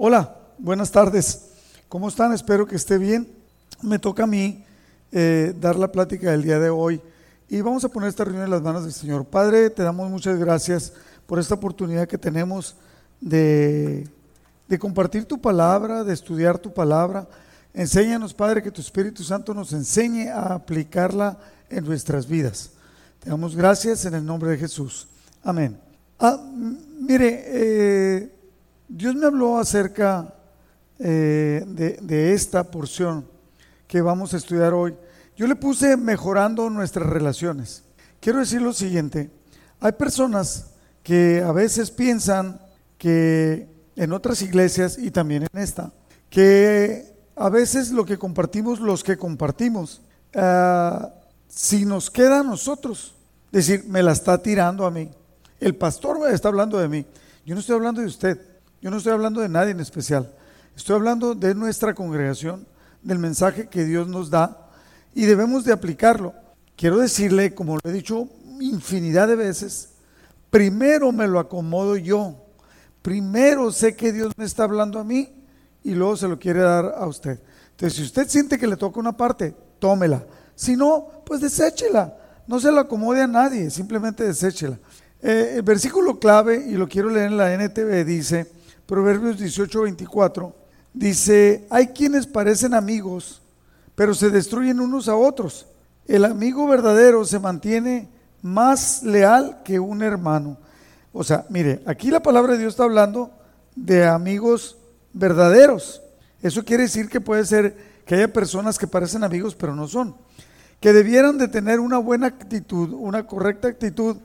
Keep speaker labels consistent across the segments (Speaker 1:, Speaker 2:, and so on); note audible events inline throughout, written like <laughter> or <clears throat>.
Speaker 1: Hola, buenas tardes. ¿Cómo están? Espero que esté bien. Me toca a mí eh, dar la plática del día de hoy y vamos a poner esta reunión en las manos del Señor. Padre, te damos muchas gracias por esta oportunidad que tenemos de, de compartir tu palabra, de estudiar tu palabra. Enséñanos, Padre, que tu Espíritu Santo nos enseñe a aplicarla en nuestras vidas. Te damos gracias en el nombre de Jesús. Amén. Ah, mire, eh, Dios me habló acerca eh, de, esta porción que vamos a estudiar hoy. Yo le puse mejorando nuestras relaciones. Quiero decir lo siguiente, hay personas que a veces piensan que en otras iglesias y también en esta, que a veces lo que compartimos, los que compartimos, ah, si nos queda a nosotros, decir, me la está tirando a mí. El pastor está hablando de mí. Yo no estoy hablando de usted. Yo no estoy hablando de nadie en especial. Estoy hablando de nuestra congregación, del mensaje que Dios nos da y debemos de aplicarlo. Quiero decirle, como lo he dicho infinidad de veces, primero me lo acomodo yo. Primero sé que Dios me está hablando a mí y luego se lo quiere dar a usted. Entonces, si usted siente que le toca una parte, tómela. Si no, pues deséchela. No se la acomode a nadie, simplemente deséchela. Eh, el versículo clave, y lo quiero leer en la NTV, dice, Proverbios 18, 24, dice, hay quienes parecen amigos, pero se destruyen unos a otros. El amigo verdadero se mantiene más leal que un hermano. O sea, mire, aquí la palabra de Dios está hablando de amigos verdaderos. Eso quiere decir que puede ser que haya personas que parecen amigos, pero no son. Que debieran de tener una buena actitud, una correcta actitud,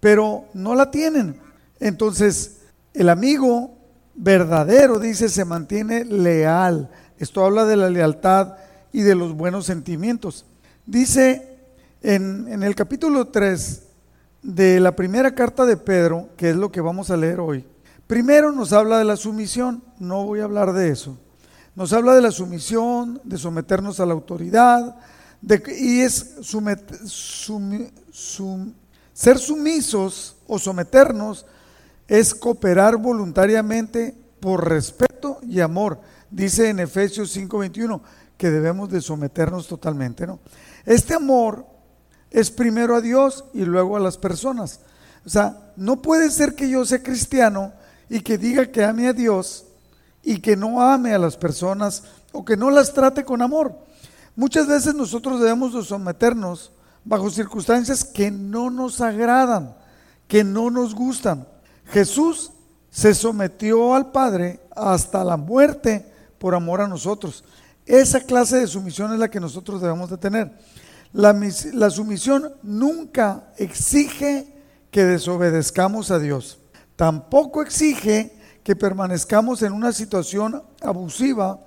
Speaker 1: pero no la tienen. Entonces, el amigo verdadero, dice, se mantiene leal. Esto habla de la lealtad y de los buenos sentimientos. Dice en, el capítulo 3 de la primera carta de Pedro, que es lo que vamos a leer hoy, primero nos habla de la sumisión, no voy a hablar de eso. Nos habla de la sumisión, de someternos a la autoridad, de, y es ser sumisos o someternos es cooperar voluntariamente por respeto y amor. Dice en Efesios 5:21 que debemos de someternos totalmente, ¿no? Este amor es primero a Dios y luego a las personas. O sea, no puede ser que yo sea cristiano y que diga que ame a Dios y que no ame a las personas o que no las trate con amor. Muchas veces nosotros debemos de someternos bajo circunstancias que no nos agradan, que no nos gustan. Jesús se sometió al Padre hasta la muerte por amor a nosotros. Esa clase de sumisión es la que nosotros debemos de tener. La, la, sumisión nunca exige que desobedezcamos a Dios. Tampoco exige que permanezcamos en una situación abusiva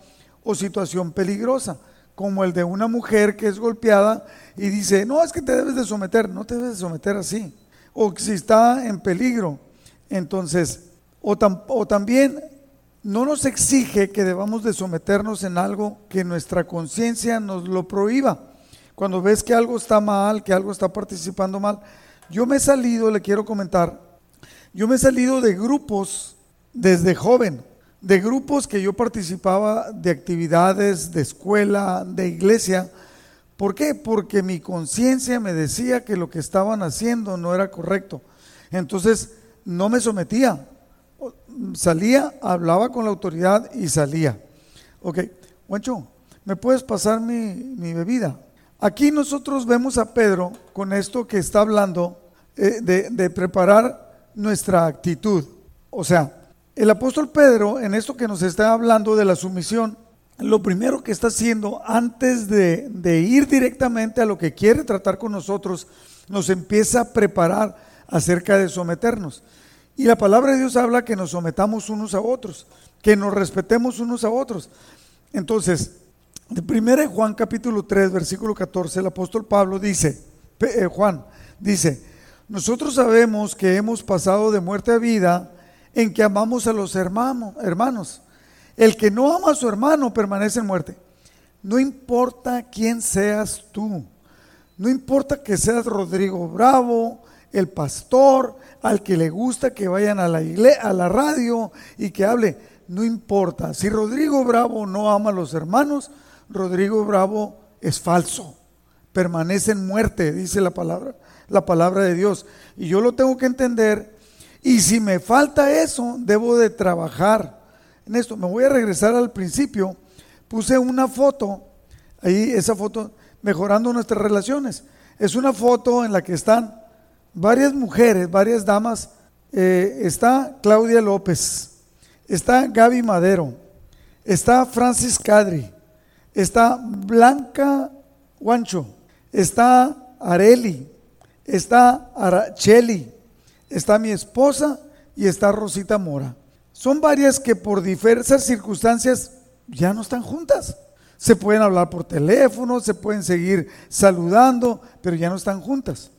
Speaker 1: o situación peligrosa, como el de una mujer que es golpeada y dice, no, es que te debes de someter, no te debes de someter así. O si está en peligro, entonces, o, también no nos exige que debamos de someternos en algo que nuestra conciencia nos lo prohíba. Cuando ves que algo está mal, que algo está participando mal, yo me he salido, le quiero comentar, yo me he salido de grupos desde joven, de grupos que yo participaba de actividades de escuela, de iglesia. ¿Por qué? Porque mi conciencia me decía que lo que estaban haciendo no era correcto. Entonces, no me sometía. Salía, hablaba con la autoridad y salía. Ok, Juancho, ¿me puedes pasar mi, bebida? Aquí nosotros vemos a Pedro con esto que está hablando eh, de, de preparar nuestra actitud. O sea, el apóstol Pedro, en esto que nos está hablando de la sumisión, lo primero que está haciendo antes de, de, ir directamente a lo que quiere tratar con nosotros, nos empieza a preparar acerca de someternos. Y la palabra de Dios habla que nos sometamos unos a otros, que nos respetemos unos a otros. Entonces, de 1 Juan capítulo 3, versículo 14, el apóstol Pablo dice, eh, Juan dice, nosotros sabemos que hemos pasado de muerte a vida en que amamos a los hermanos, hermanos. El que no ama a su hermano permanece en muerte. No importa quién seas tú, no importa que seas Rodrigo Bravo, el pastor, al que le gusta que vayan a la, iglesia, a la radio y que hable. no importa, si Rodrigo Bravo no ama a los hermanos, Rodrigo Bravo es falso, permanece en muerte, dice la palabra, la palabra de Dios. Y yo lo tengo que entender. Y si me falta eso, debo de trabajar en esto. Me voy a regresar al principio. Puse una foto, ahí esa foto, mejorando nuestras relaciones. Es una foto en la que están varias mujeres, varias damas. Eh, está Claudia López, está Gaby Madero, está Francis Cadri, está Blanca Guancho, está Areli, está Aracheli, está mi esposa y está Rosita Mora. Son varias que por diversas circunstancias ya no están juntas. Se pueden hablar por teléfono, se pueden seguir saludando, pero ya no están juntas.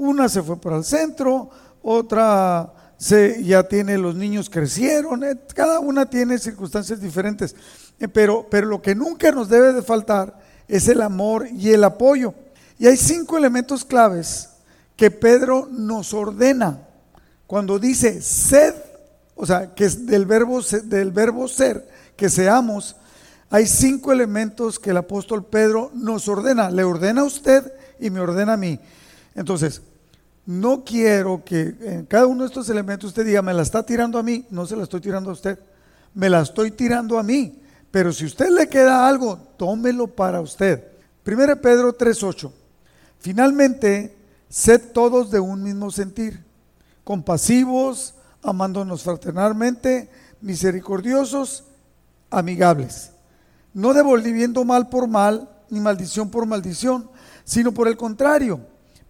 Speaker 1: Una se fue para el centro, otra se, ya tiene, los niños crecieron, eh, cada una tiene circunstancias diferentes. Eh, pero, pero lo que nunca nos debe de faltar es el amor y el apoyo. Y hay cinco elementos claves que Pedro nos ordena cuando dice sed, o sea, que es del verbo, del verbo ser, que seamos, hay cinco elementos que el apóstol Pedro nos ordena. Le ordena a usted y me ordena a mí. Entonces, no quiero que en cada uno de estos elementos usted diga, me la está tirando a mí. No se la estoy tirando a usted. Me la estoy tirando a mí. Pero si usted le queda algo, tómelo para usted. 1 Pedro 3.8. Finalmente, sed todos de un mismo sentir, compasivos, amándonos fraternalmente, misericordiosos, amigables, no devolviendo mal por mal, ni maldición por maldición, sino por el contrario,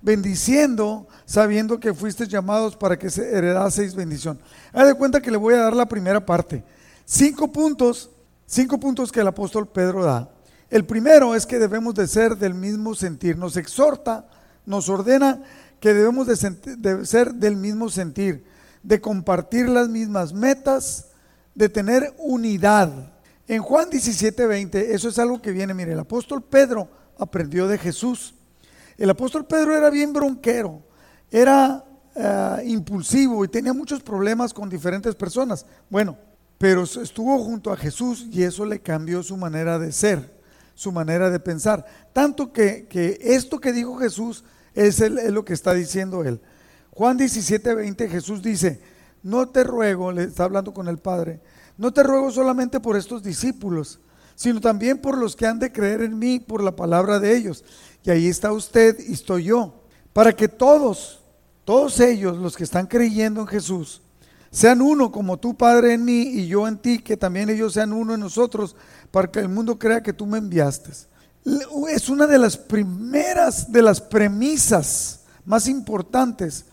Speaker 1: bendiciendo, sabiendo que fuisteis llamados para que se heredaseis bendición. Haz de cuenta que le voy a dar la primera parte. Cinco puntos, cinco puntos que el apóstol Pedro da. El primero es que debemos de ser del mismo sentir. Nos exhorta, nos ordena que debemos de, ser del mismo sentir, de compartir las mismas metas, de tener unidad. En Juan 17, 20, eso es algo que viene, mire, el apóstol Pedro aprendió de Jesús. El apóstol Pedro era bien bronquero, era eh, impulsivo y tenía muchos problemas con diferentes personas. Bueno, pero estuvo junto a Jesús y eso le cambió su manera de ser su manera de pensar. Tanto que, esto que dijo Jesús es, es, lo que está diciendo él. Juan 17, 20, Jesús dice, no te ruego, le está hablando con el Padre, no te ruego solamente por estos discípulos, sino también por los que han de creer en mí por la palabra de ellos. Y ahí está usted y estoy yo, para que todos, todos ellos, los que están creyendo en Jesús, sean uno como tú, Padre, en mí y yo en ti, que también ellos sean uno en nosotros, para que el mundo crea que tú me enviaste. Es una de las primeras, de las premisas más importantes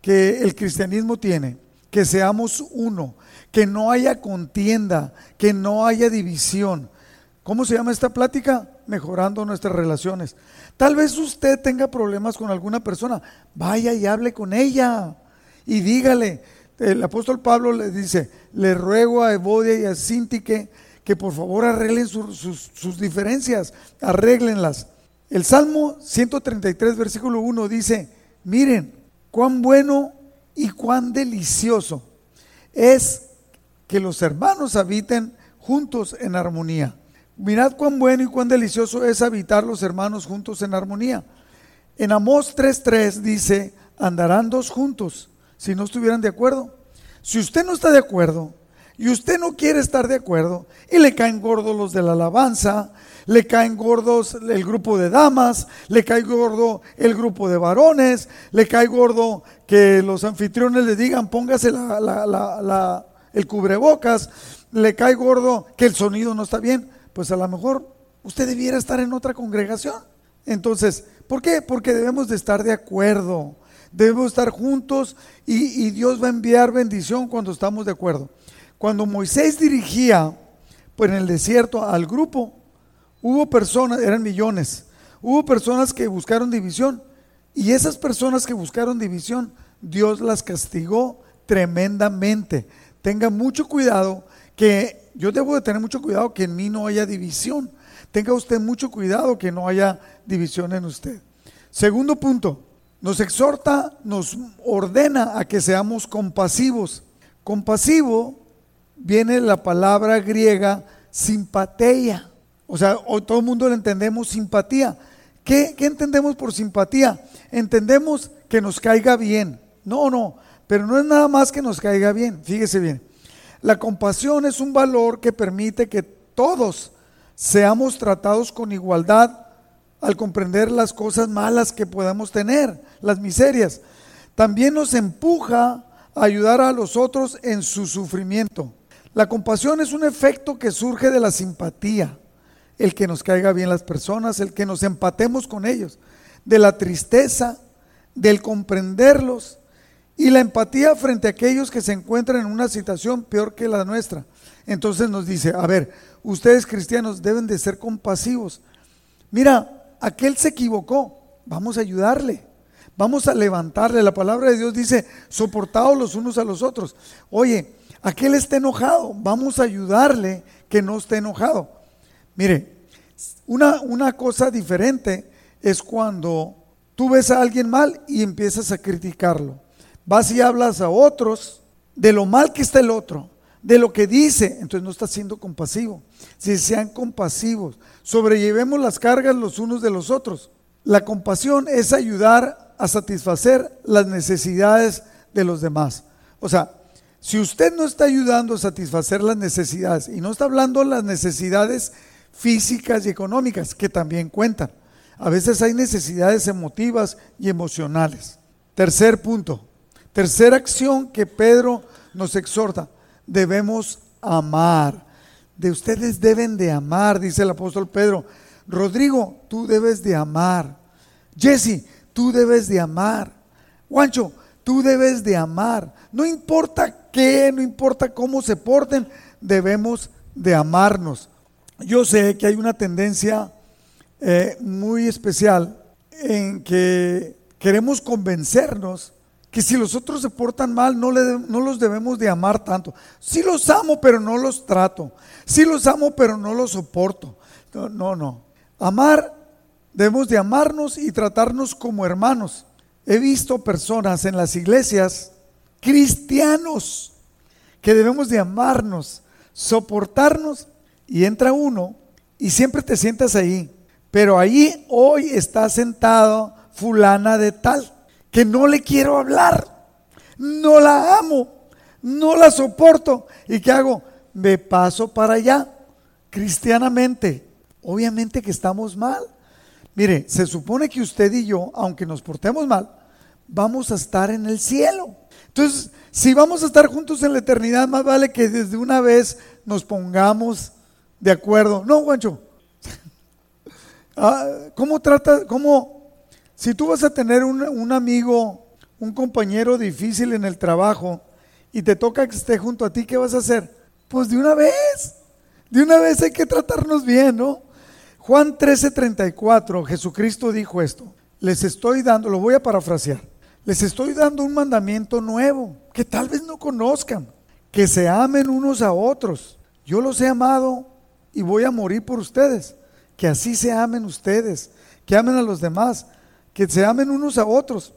Speaker 1: que el cristianismo tiene, que seamos uno, que no haya contienda, que no haya división. ¿Cómo se llama esta plática? Mejorando nuestras relaciones. Tal vez usted tenga problemas con alguna persona, vaya y hable con ella y dígale, el apóstol Pablo le dice, le ruego a Evodia y a Sintique que por favor arreglen sus, diferencias, arréglenlas. El Salmo 133, versículo 1 dice, miren, cuán bueno y cuán delicioso es que los hermanos habiten juntos en armonía. Mirad cuán bueno y cuán delicioso es habitar los hermanos juntos en armonía. En Amós 3.3 dice, andarán dos juntos si no estuvieran de acuerdo. Si usted no está de acuerdo y usted no quiere estar de acuerdo y le caen gordos los de la alabanza, le caen gordos el grupo de damas, le cae gordo el grupo de varones, le cae gordo que los anfitriones le digan póngase el cubrebocas, le cae gordo que el sonido no está bien, pues a lo mejor usted debiera estar en otra congregación. Entonces, ¿por qué? Porque debemos de estar de acuerdo debemos estar juntos y, Dios va a enviar bendición cuando estamos de acuerdo. Cuando Moisés dirigía pues, en el desierto al grupo, hubo personas, eran millones, hubo personas que buscaron división y esas personas que buscaron división, Dios las castigó tremendamente. Tenga mucho cuidado que yo debo de tener mucho cuidado que en mí no haya división. Tenga usted mucho cuidado que no haya división en usted. Segundo punto, nos exhorta, nos ordena a que seamos compasivos. Compasivo viene la palabra griega simpatía. O sea, hoy todo el mundo le entendemos simpatía. ¿Qué, ¿Qué entendemos por simpatía? Entendemos que nos caiga bien. No, no, pero no es nada más que nos caiga bien. Fíjese bien. La compasión es un valor que permite que todos seamos tratados con igualdad al comprender las cosas malas que podamos tener, las miserias. También nos empuja a ayudar a los otros en su sufrimiento. La compasión es un efecto que surge de la simpatía, el que nos caiga bien las personas, el que nos empatemos con ellos, de la tristeza, del comprenderlos y la empatía frente a aquellos que se encuentran en una situación peor que la nuestra. Entonces nos dice, a ver, ustedes cristianos deben de ser compasivos. Mira, aquel se equivocó, vamos a ayudarle. Vamos a levantarle. La palabra de Dios dice, soportados los unos a los otros. Oye, aquel está enojado, vamos a ayudarle que no esté enojado. Mire, una, una cosa diferente es cuando tú ves a alguien mal y empiezas a criticarlo. Vas y hablas a otros de lo mal que está el otro, de lo que dice, entonces no estás siendo compasivo. Si sean compasivos, sobrellevemos las cargas los unos de los otros. La compasión es ayudar a satisfacer las necesidades de los demás. O sea, si usted no está ayudando a satisfacer las necesidades, y no está hablando de las necesidades físicas y económicas, que también cuentan, a veces hay necesidades emotivas y emocionales. Tercer punto, tercera acción que Pedro nos exhorta, debemos amar. De ustedes deben de amar, dice el apóstol Pedro. Rodrigo, tú debes de amar. Jesse, tú debes de amar. Juancho, tú debes de amar. No importa qué, no importa cómo se porten, debemos de amarnos. Yo sé que hay una tendencia eh, muy especial en que queremos convencernos que si los otros se portan mal no, no los debemos de amar tanto. Sí los amo, pero no los trato. Sí los amo, pero no los soporto. No, no, no. Amar, debemos de amarnos y tratarnos como hermanos. He visto personas en las iglesias, cristianos, que debemos de amarnos, soportarnos, y entra uno y siempre te sientas ahí pero ahí hoy está sentado fulana de tal, que no le quiero hablar, no la amo, no la soporto. ¿Y qué hago? Me paso para allá, cristianamente. Obviamente que estamos mal. Mire, se supone que usted y yo, aunque nos portemos mal, vamos a estar en el cielo. Entonces, si vamos a estar juntos en la eternidad, más vale que desde una vez nos pongamos de acuerdo. No, Juancho, <laughs> Ah, ¿Cómo trata, cómo, si tú vas a tener un, amigo, un compañero difícil en el trabajo y te toca que esté junto a ti, ¿qué vas a hacer? Pues de una vez, de una vez hay que tratarnos bien, ¿no? Juan 13:34, Jesucristo dijo esto, les estoy dando, lo voy a parafrasear, les estoy dando un mandamiento nuevo que tal vez no conozcan, que se amen unos a otros. Yo los he amado y voy a morir por ustedes que así se amen ustedes, que amen a los demás, que se amen unos a otros.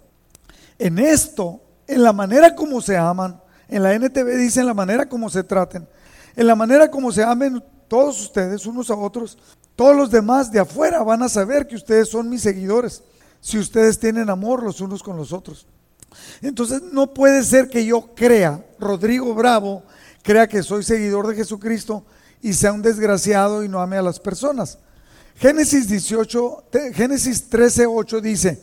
Speaker 1: En esto, en la manera como se aman, en la NTV dice en la manera como se traten, en la manera como se amen todos ustedes unos a otros, todos los demás de afuera van a saber que ustedes son mis seguidores, si ustedes tienen amor los unos con los otros. Entonces no puede ser que yo crea, Rodrigo Bravo, crea que soy seguidor de Jesucristo y sea un desgraciado y no ame a las personas. Génesis 18, Génesis 13, 8 dice,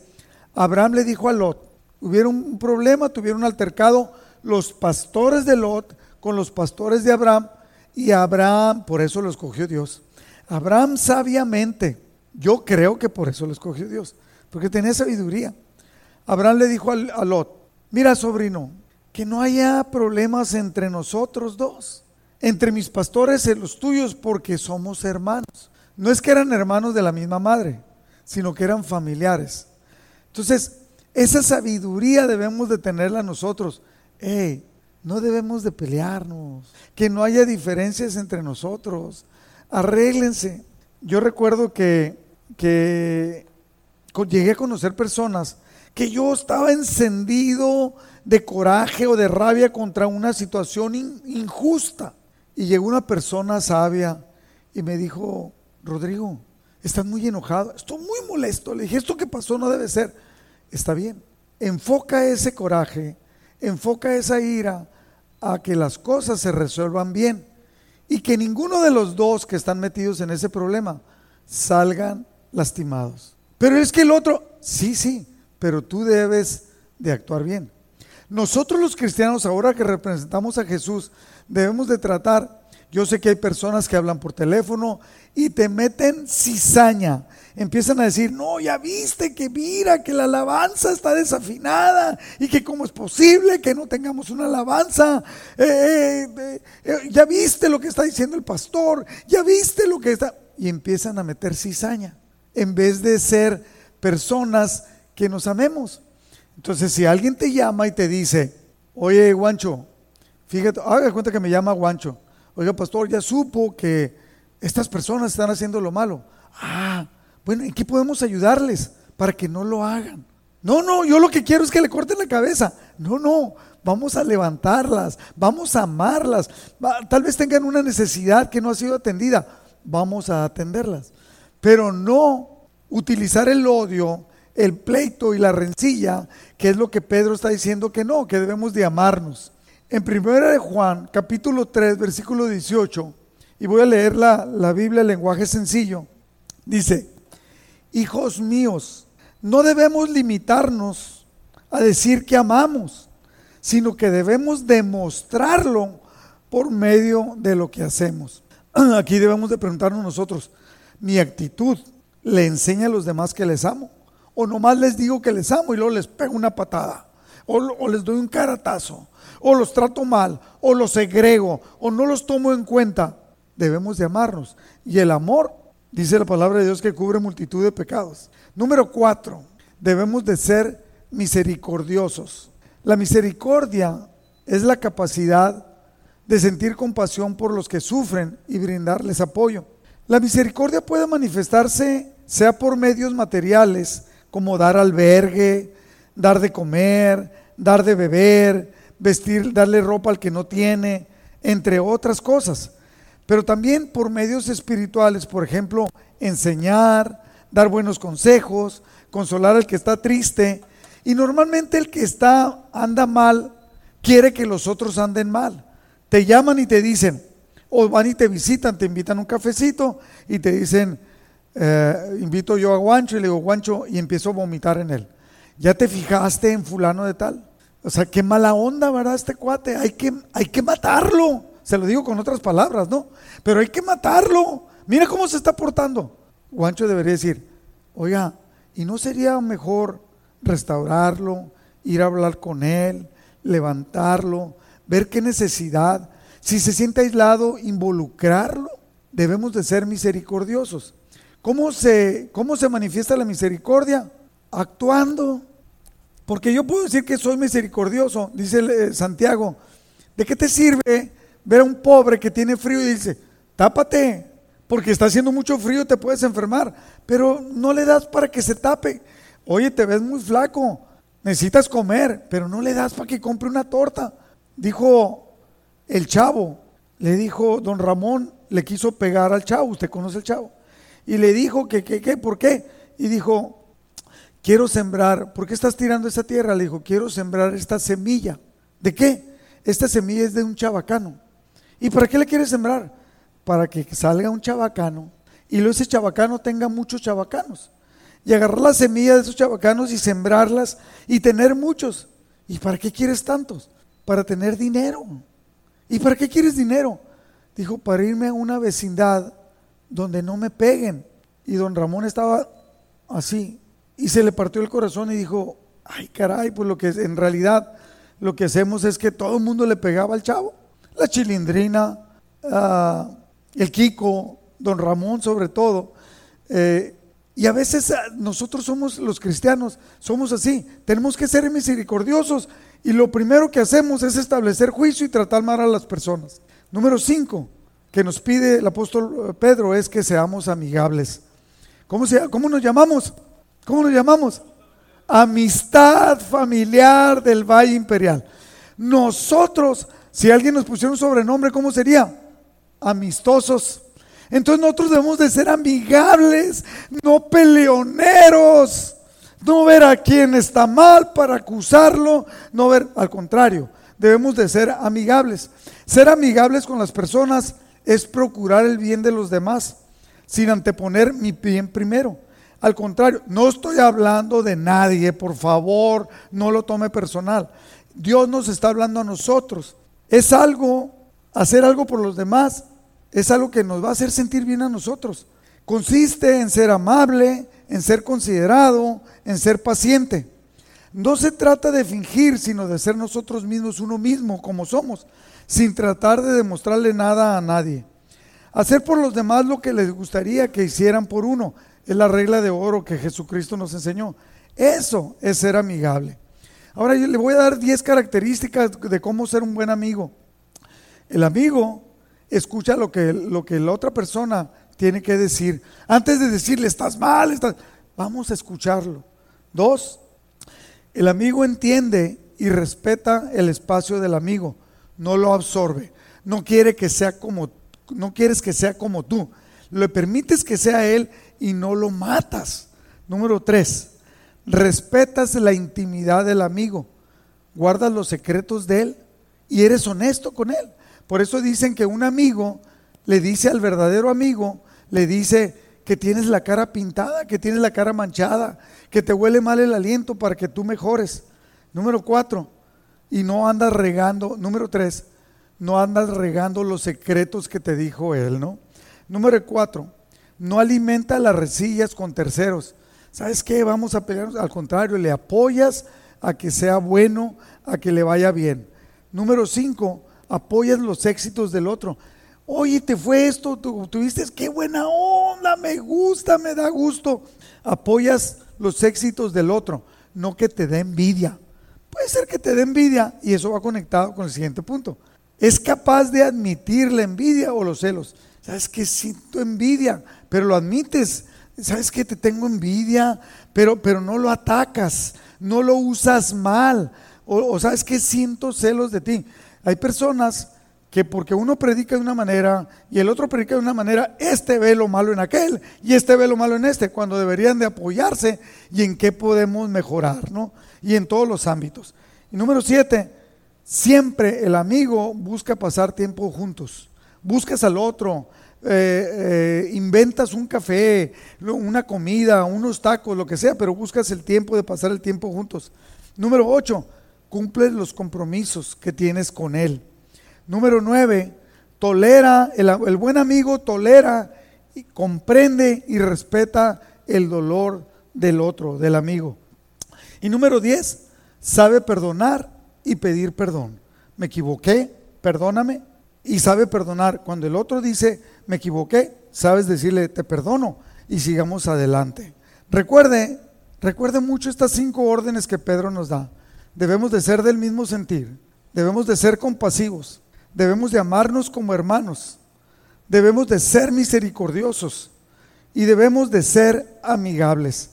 Speaker 1: Abraham le dijo a Lot, hubieron un problema, tuvieron un altercado los pastores de Lot con los pastores de Abraham y Abraham, por eso lo escogió Dios. Abraham sabiamente, yo creo que por eso lo escogió Dios, porque tenía sabiduría. Abraham le dijo a Lot, mira sobrino, que no haya problemas entre nosotros dos, entre mis pastores y los tuyos, porque somos hermanos. No es que eran hermanos de la misma madre, sino que eran familiares. Entonces, esa sabiduría debemos de tenerla nosotros. no debemos de pelearnos, que no haya diferencias entre nosotros. Arréglense. Yo recuerdo que, que llegué a conocer personas que yo estaba encendido de coraje o de rabia contra una situación injusta. Y llegó una persona sabia y me dijo, Rodrigo, estás muy enojado, estoy muy molesto. Le dije, esto que pasó no debe ser. Está bien, enfoca ese coraje, enfoca esa ira a que las cosas se resuelvan bien y que ninguno de los dos que están metidos en ese problema salgan lastimados. Pero es que el otro, sí, sí, pero tú debes de actuar bien. Nosotros los cristianos, ahora que representamos a Jesús, debemos de tratar, yo sé que hay personas que hablan por teléfono y te meten cizaña, empiezan a decir, no, ya viste que mira que la alabanza está desafinada y que cómo es posible que no tengamos una alabanza, eh, eh, eh, ya viste lo que está diciendo el pastor, ya viste lo que está... Y empiezan a meter cizaña en vez de ser personas que nos amemos. Entonces, si alguien te llama y te dice, oye, Guancho, fíjate, haga cuenta que me llama Guancho, oiga, pastor, ya supo que estas personas están haciendo lo malo. Ah, bueno, ¿en qué podemos ayudarles para que no lo hagan? No, no, yo lo que quiero es que le corten la cabeza. No, no, vamos a levantarlas, vamos a amarlas. Tal vez tengan una necesidad que no ha sido atendida, vamos a atenderlas. Pero no utilizar el odio, el pleito y la rencilla, que es lo que Pedro está diciendo que no, que debemos de amarnos. En primera de Juan, capítulo 3, versículo 18, y voy a leer la, la Biblia en lenguaje sencillo, dice, hijos míos, no debemos limitarnos a decir que amamos, sino que debemos demostrarlo por medio de lo que hacemos. <clears throat> Aquí debemos de preguntarnos nosotros, mi actitud le enseña a los demás que les amo, o nomás les digo que les amo y luego les pego una patada, o, les doy un caratazo, o los trato mal, o los segrego, o no los tomo en cuenta. Debemos de amarnos. Y el amor Dice la palabra de Dios que cubre multitud de pecados. Número cuatro, debemos de ser misericordiosos. La misericordia es la capacidad de sentir compasión por los que sufren y brindarles apoyo. La misericordia puede manifestarse sea por medios materiales, como dar albergue, dar de comer, dar de beber, vestir, darle ropa al que no tiene, entre otras cosas pero también por medios espirituales, por ejemplo, enseñar, dar buenos consejos, consolar al que está triste. Y normalmente el que está anda mal quiere que los otros anden mal. Te llaman y te dicen, o van y te visitan, te invitan a un cafecito y te dicen, eh, invito yo a Guancho y le digo, Guancho, y empiezo a vomitar en él. ¿Ya te fijaste en fulano de tal? O sea, qué mala onda, ¿verdad? Este cuate, hay que, hay que matarlo. Se lo digo con otras palabras, ¿no? Pero hay que matarlo. Mira cómo se está portando. Guancho debería decir, oiga, ¿y no sería mejor restaurarlo, ir a hablar con él, levantarlo, ver qué necesidad? Si se siente aislado, involucrarlo. Debemos de ser misericordiosos. ¿Cómo se, cómo se manifiesta la misericordia? Actuando. Porque yo puedo decir que soy misericordioso, dice eh, Santiago. ¿De qué te sirve ver a un pobre que tiene frío y dice, tápate, porque está haciendo mucho frío y te puedes enfermar, pero no le das para que se tape. Oye, te ves muy flaco, necesitas comer, pero no le das para que compre una torta. Dijo el chavo, le dijo don Ramón, le quiso pegar al chavo, usted conoce el chavo, y le dijo que, que, que, ¿por qué? Y dijo, quiero sembrar, ¿por qué estás tirando esa tierra? Le dijo, quiero sembrar esta semilla. ¿De qué? Esta semilla es de un chabacano. ¿Y para qué le quieres sembrar? Para que salga un chabacano y luego ese chabacano tenga muchos chabacanos. Y agarrar las semillas de esos chabacanos y sembrarlas y tener muchos. ¿Y para qué quieres tantos? Para tener dinero. ¿Y para qué quieres dinero? Dijo, para irme a una vecindad donde no me peguen. Y don Ramón estaba así. Y se le partió el corazón y dijo, ay caray, pues lo que en realidad lo que hacemos es que todo el mundo le pegaba al chavo la chilindrina, ah, el Kiko, don Ramón sobre todo. Eh, y a veces ah, nosotros somos los cristianos, somos así, tenemos que ser misericordiosos y lo primero que hacemos es establecer juicio y tratar mal a las personas. Número cinco, que nos pide el apóstol eh, Pedro es que seamos amigables. ¿Cómo, se, cómo nos llamamos? ¿Cómo nos llamamos? Amistad familiar del Valle Imperial. Nosotros si alguien nos pusiera un sobrenombre, ¿cómo sería? amistosos. Entonces nosotros debemos de ser amigables, no peleoneros, no ver a quien está mal para acusarlo, no ver, al contrario, debemos de ser amigables. Ser amigables con las personas es procurar el bien de los demás, sin anteponer mi bien primero. Al contrario, no estoy hablando de nadie, por favor, no lo tome personal. Dios nos está hablando a nosotros. Es algo, hacer algo por los demás, es algo que nos va a hacer sentir bien a nosotros. Consiste en ser amable, en ser considerado, en ser paciente. No se trata de fingir, sino de ser nosotros mismos uno mismo como somos, sin tratar de demostrarle nada a nadie. Hacer por los demás lo que les gustaría que hicieran por uno es la regla de oro que Jesucristo nos enseñó. Eso es ser amigable. Ahora yo le voy a dar 10 características de cómo ser un buen amigo. El amigo escucha lo que, lo que la otra persona tiene que decir. Antes de decirle, estás mal, estás... vamos a escucharlo. Dos, el amigo entiende y respeta el espacio del amigo, no lo absorbe. No quiere que sea como no quieres que sea como tú. Le permites que sea él y no lo matas. Número tres, respetas la intimidad del amigo, guardas los secretos de él y eres honesto con él. Por eso dicen que un amigo le dice al verdadero amigo, le dice que tienes la cara pintada, que tienes la cara manchada, que te huele mal el aliento para que tú mejores. Número cuatro, y no andas regando. Número tres, no andas regando los secretos que te dijo él, ¿no? Número cuatro, no alimenta las resillas con terceros. ¿Sabes qué? Vamos a pelear. Al contrario, le apoyas a que sea bueno, a que le vaya bien. Número cinco, apoyas los éxitos del otro. Oye, te fue esto, tuviste, qué buena onda, me gusta, me da gusto. Apoyas los éxitos del otro, no que te dé envidia. Puede ser que te dé envidia y eso va conectado con el siguiente punto. Es capaz de admitir la envidia o los celos. Sabes que siento envidia, pero lo admites sabes que te tengo envidia, pero, pero no lo atacas, no lo usas mal, o, sabes que siento celos de ti. Hay personas que porque uno predica de una manera y el otro predica de una manera, este ve lo malo en aquel y este ve lo malo en este, cuando deberían de apoyarse y en qué podemos mejorar, ¿no? Y en todos los ámbitos. Y número siete, siempre el amigo busca pasar tiempo juntos. Buscas al otro, eh, eh, inventas un café, una comida, unos tacos, lo que sea, pero buscas el tiempo de pasar el tiempo juntos. Número 8, cumples los compromisos que tienes con él. Número 9, tolera, el, el buen amigo tolera, y comprende y respeta el dolor del otro, del amigo. Y número 10, sabe perdonar y pedir perdón. Me equivoqué, perdóname, y sabe perdonar. Cuando el otro dice, me equivoqué, sabes decirle, te perdono y sigamos adelante. Recuerde, recuerde mucho estas cinco órdenes que Pedro nos da. Debemos de ser del mismo sentir, debemos de ser compasivos, debemos de amarnos como hermanos, debemos de ser misericordiosos y debemos de ser amigables.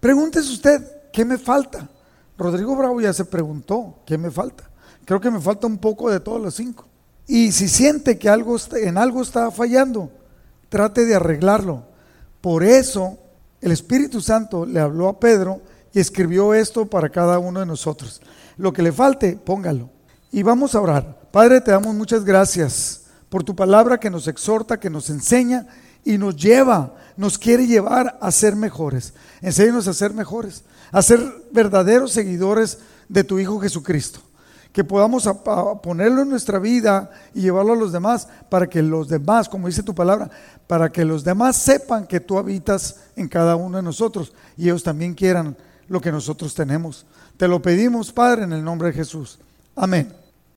Speaker 1: Pregúntese usted, ¿qué me falta? Rodrigo Bravo ya se preguntó, ¿qué me falta? Creo que me falta un poco de todos los cinco. Y si siente que algo, en algo está fallando, trate de arreglarlo. Por eso el Espíritu Santo le habló a Pedro y escribió esto para cada uno de nosotros. Lo que le falte, póngalo. Y vamos a orar. Padre, te damos muchas gracias por tu palabra que nos exhorta, que nos enseña y nos lleva, nos quiere llevar a ser mejores. Enséñanos a ser mejores, a ser verdaderos seguidores de tu Hijo Jesucristo que podamos ponerlo en nuestra vida y llevarlo a los demás, para que los demás, como dice tu palabra, para que los demás sepan que tú habitas en cada uno de nosotros y ellos también quieran lo que nosotros tenemos. Te lo pedimos, Padre, en el nombre de Jesús. Amén.